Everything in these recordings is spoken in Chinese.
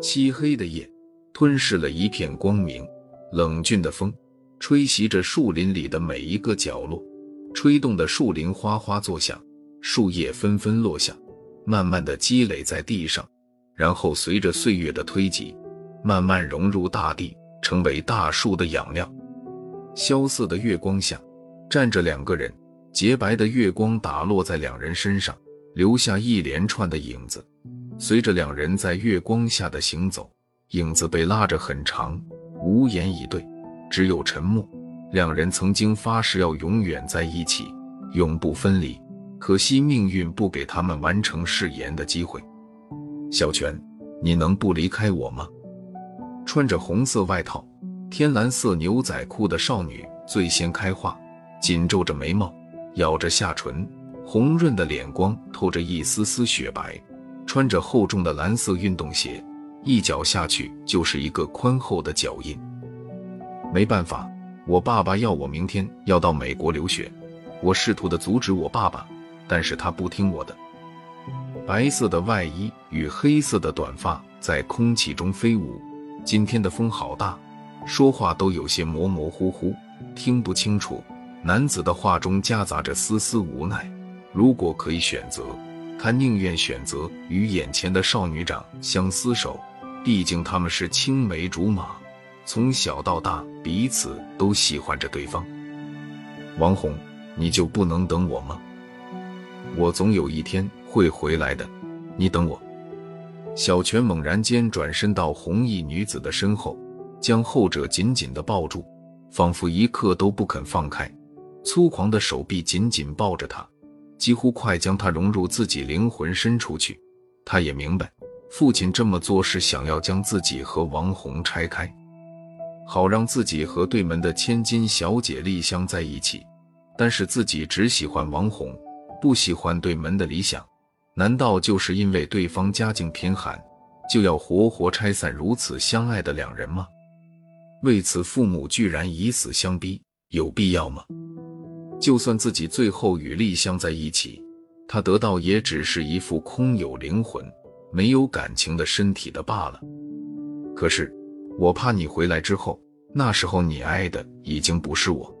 漆黑的夜吞噬了一片光明，冷峻的风吹袭着树林里的每一个角落，吹动的树林哗哗作响，树叶纷纷落下，慢慢的积累在地上，然后随着岁月的推挤，慢慢融入大地，成为大树的养料。萧瑟的月光下，站着两个人，洁白的月光打落在两人身上，留下一连串的影子。随着两人在月光下的行走，影子被拉着很长，无言以对，只有沉默。两人曾经发誓要永远在一起，永不分离，可惜命运不给他们完成誓言的机会。小泉，你能不离开我吗？穿着红色外套、天蓝色牛仔裤的少女最先开话，紧皱着眉毛，咬着下唇，红润的脸光透着一丝丝雪白。穿着厚重的蓝色运动鞋，一脚下去就是一个宽厚的脚印。没办法，我爸爸要我明天要到美国留学，我试图的阻止我爸爸，但是他不听我的。白色的外衣与黑色的短发在空气中飞舞。今天的风好大，说话都有些模模糊糊，听不清楚。男子的话中夹杂着丝丝无奈。如果可以选择。他宁愿选择与眼前的少女长相厮守，毕竟他们是青梅竹马，从小到大彼此都喜欢着对方。王红，你就不能等我吗？我总有一天会回来的，你等我。小泉猛然间转身到红衣女子的身后，将后者紧紧地抱住，仿佛一刻都不肯放开，粗狂的手臂紧紧抱着她。几乎快将他融入自己灵魂深处去。他也明白，父亲这么做是想要将自己和王红拆开，好让自己和对门的千金小姐丽香在一起。但是自己只喜欢王红，不喜欢对门的理想。难道就是因为对方家境贫寒，就要活活拆散如此相爱的两人吗？为此，父母居然以死相逼，有必要吗？就算自己最后与丽香在一起，他得到也只是一副空有灵魂、没有感情的身体的罢了。可是，我怕你回来之后，那时候你爱的已经不是我。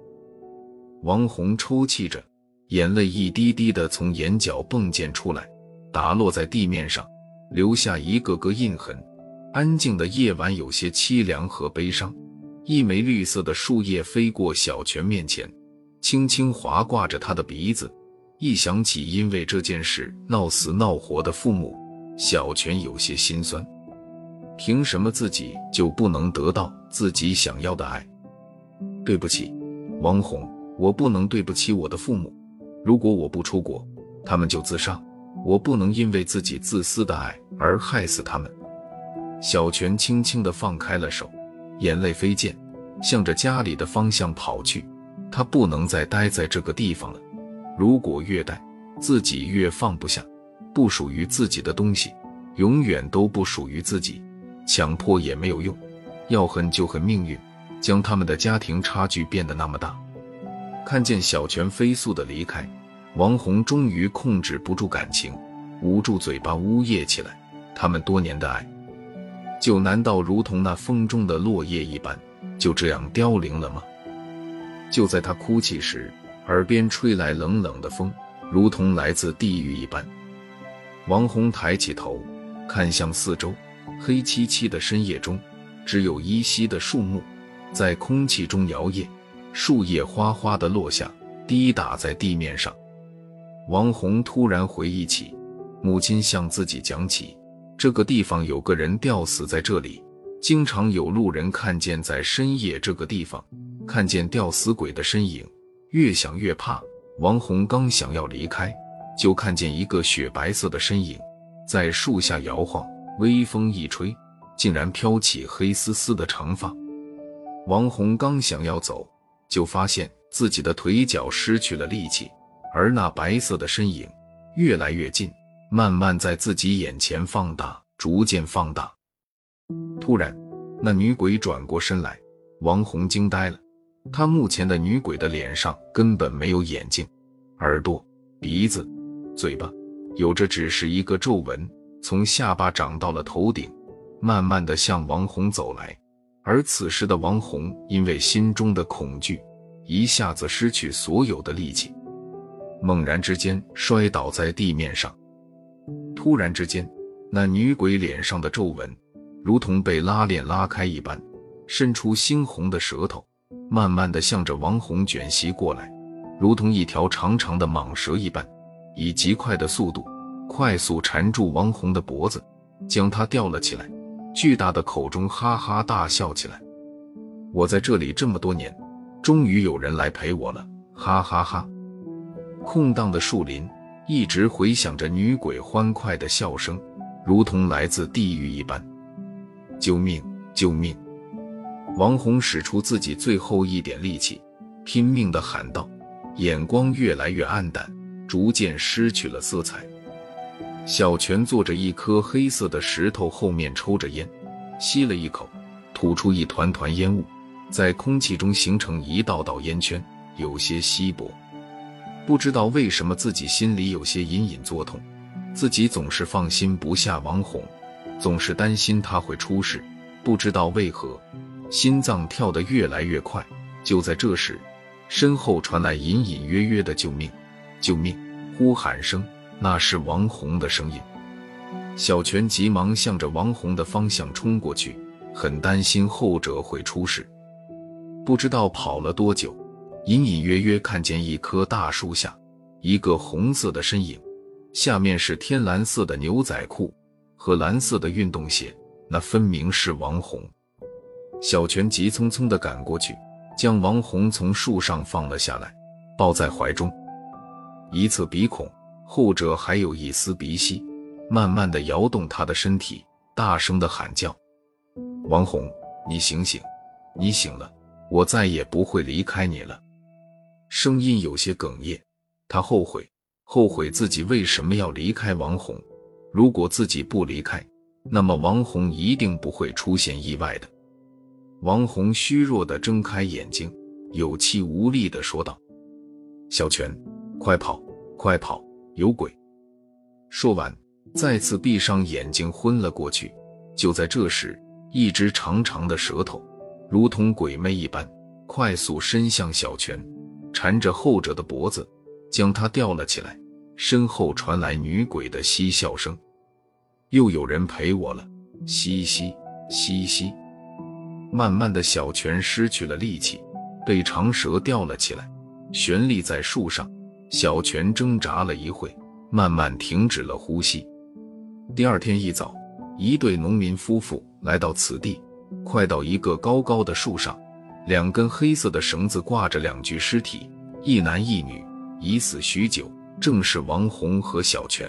王红抽泣着，眼泪一滴滴的从眼角迸溅出来，打落在地面上，留下一个个印痕。安静的夜晚有些凄凉和悲伤。一枚绿色的树叶飞过小泉面前。轻轻划挂着他的鼻子，一想起因为这件事闹死闹活的父母，小泉有些心酸。凭什么自己就不能得到自己想要的爱？对不起，王红，我不能对不起我的父母。如果我不出国，他们就自杀。我不能因为自己自私的爱而害死他们。小泉轻轻地放开了手，眼泪飞溅，向着家里的方向跑去。他不能再待在这个地方了。如果越待，自己越放不下，不属于自己的东西，永远都不属于自己。强迫也没有用，要恨就恨命运，将他们的家庭差距变得那么大。看见小泉飞速的离开，王红终于控制不住感情，捂住嘴巴呜咽起来。他们多年的爱，就难道如同那风中的落叶一般，就这样凋零了吗？就在他哭泣时，耳边吹来冷冷的风，如同来自地狱一般。王红抬起头，看向四周，黑漆漆的深夜中，只有依稀的树木在空气中摇曳，树叶哗哗的落下，滴打在地面上。王红突然回忆起，母亲向自己讲起，这个地方有个人吊死在这里，经常有路人看见在深夜这个地方。看见吊死鬼的身影，越想越怕。王红刚想要离开，就看见一个雪白色的身影在树下摇晃，微风一吹，竟然飘起黑丝丝的长发。王红刚想要走，就发现自己的腿脚失去了力气，而那白色的身影越来越近，慢慢在自己眼前放大，逐渐放大。突然，那女鬼转过身来，王红惊呆了。他目前的女鬼的脸上根本没有眼睛、耳朵、鼻子、嘴巴，有着只是一个皱纹，从下巴长到了头顶，慢慢的向王红走来。而此时的王红因为心中的恐惧，一下子失去所有的力气，猛然之间摔倒在地面上。突然之间，那女鬼脸上的皱纹如同被拉链拉开一般，伸出猩红的舌头，慢慢的向着王红卷袭过来，如同一条长长的蟒蛇一般，以极快的速度快速缠住王红的脖子，将她吊了起来。巨大的口中哈哈大笑起来。我在这里这么多年，终于有人来陪我了，哈哈哈！空荡的树林一直回响着女鬼欢快的笑声，如同来自地狱一般。救命！救命！王红使出自己最后一点力气，拼命地喊道，眼光越来越暗淡，逐渐失去了色彩。小泉坐着一颗黑色的石头后面抽着烟，吸了一口，吐出一团团烟雾，在空气中形成一道道烟圈，有些稀薄。不知道为什么自己心里有些隐隐作痛，自己总是放心不下王红，总是担心他会出事。不知道为何，心脏跳得越来越快。就在这时，身后传来隐隐约约的“救命，救命”呼喊声。那是王红的声音，小泉急忙向着王红的方向冲过去，很担心后者会出事。不知道跑了多久，隐隐约约看见一棵大树下，一个红色的身影，下面是天蓝色的牛仔裤和蓝色的运动鞋，那分明是王红。小泉急匆匆地赶过去，将王红从树上放了下来，抱在怀中，一侧鼻孔。后者还有一丝鼻息，慢慢的摇动他的身体，大声的喊叫：“王红，你醒醒，你醒了，我再也不会离开你了。”声音有些哽咽，他后悔，后悔自己为什么要离开王红。如果自己不离开，那么王红一定不会出现意外的。王红虚弱的睁开眼睛，有气无力的说道：“小泉，快跑，快跑！”有鬼！说完，再次闭上眼睛，昏了过去。就在这时，一只长长的舌头，如同鬼魅一般，快速伸向小泉，缠着后者的脖子，将他吊了起来。身后传来女鬼的嬉笑声：“又有人陪我了，嘻嘻嘻嘻。”慢慢的小泉失去了力气，被长蛇吊了起来，悬立在树上。小泉挣扎了一会，慢慢停止了呼吸。第二天一早，一对农民夫妇来到此地，快到一个高高的树上，两根黑色的绳子挂着两具尸体，一男一女，已死许久，正是王红和小泉。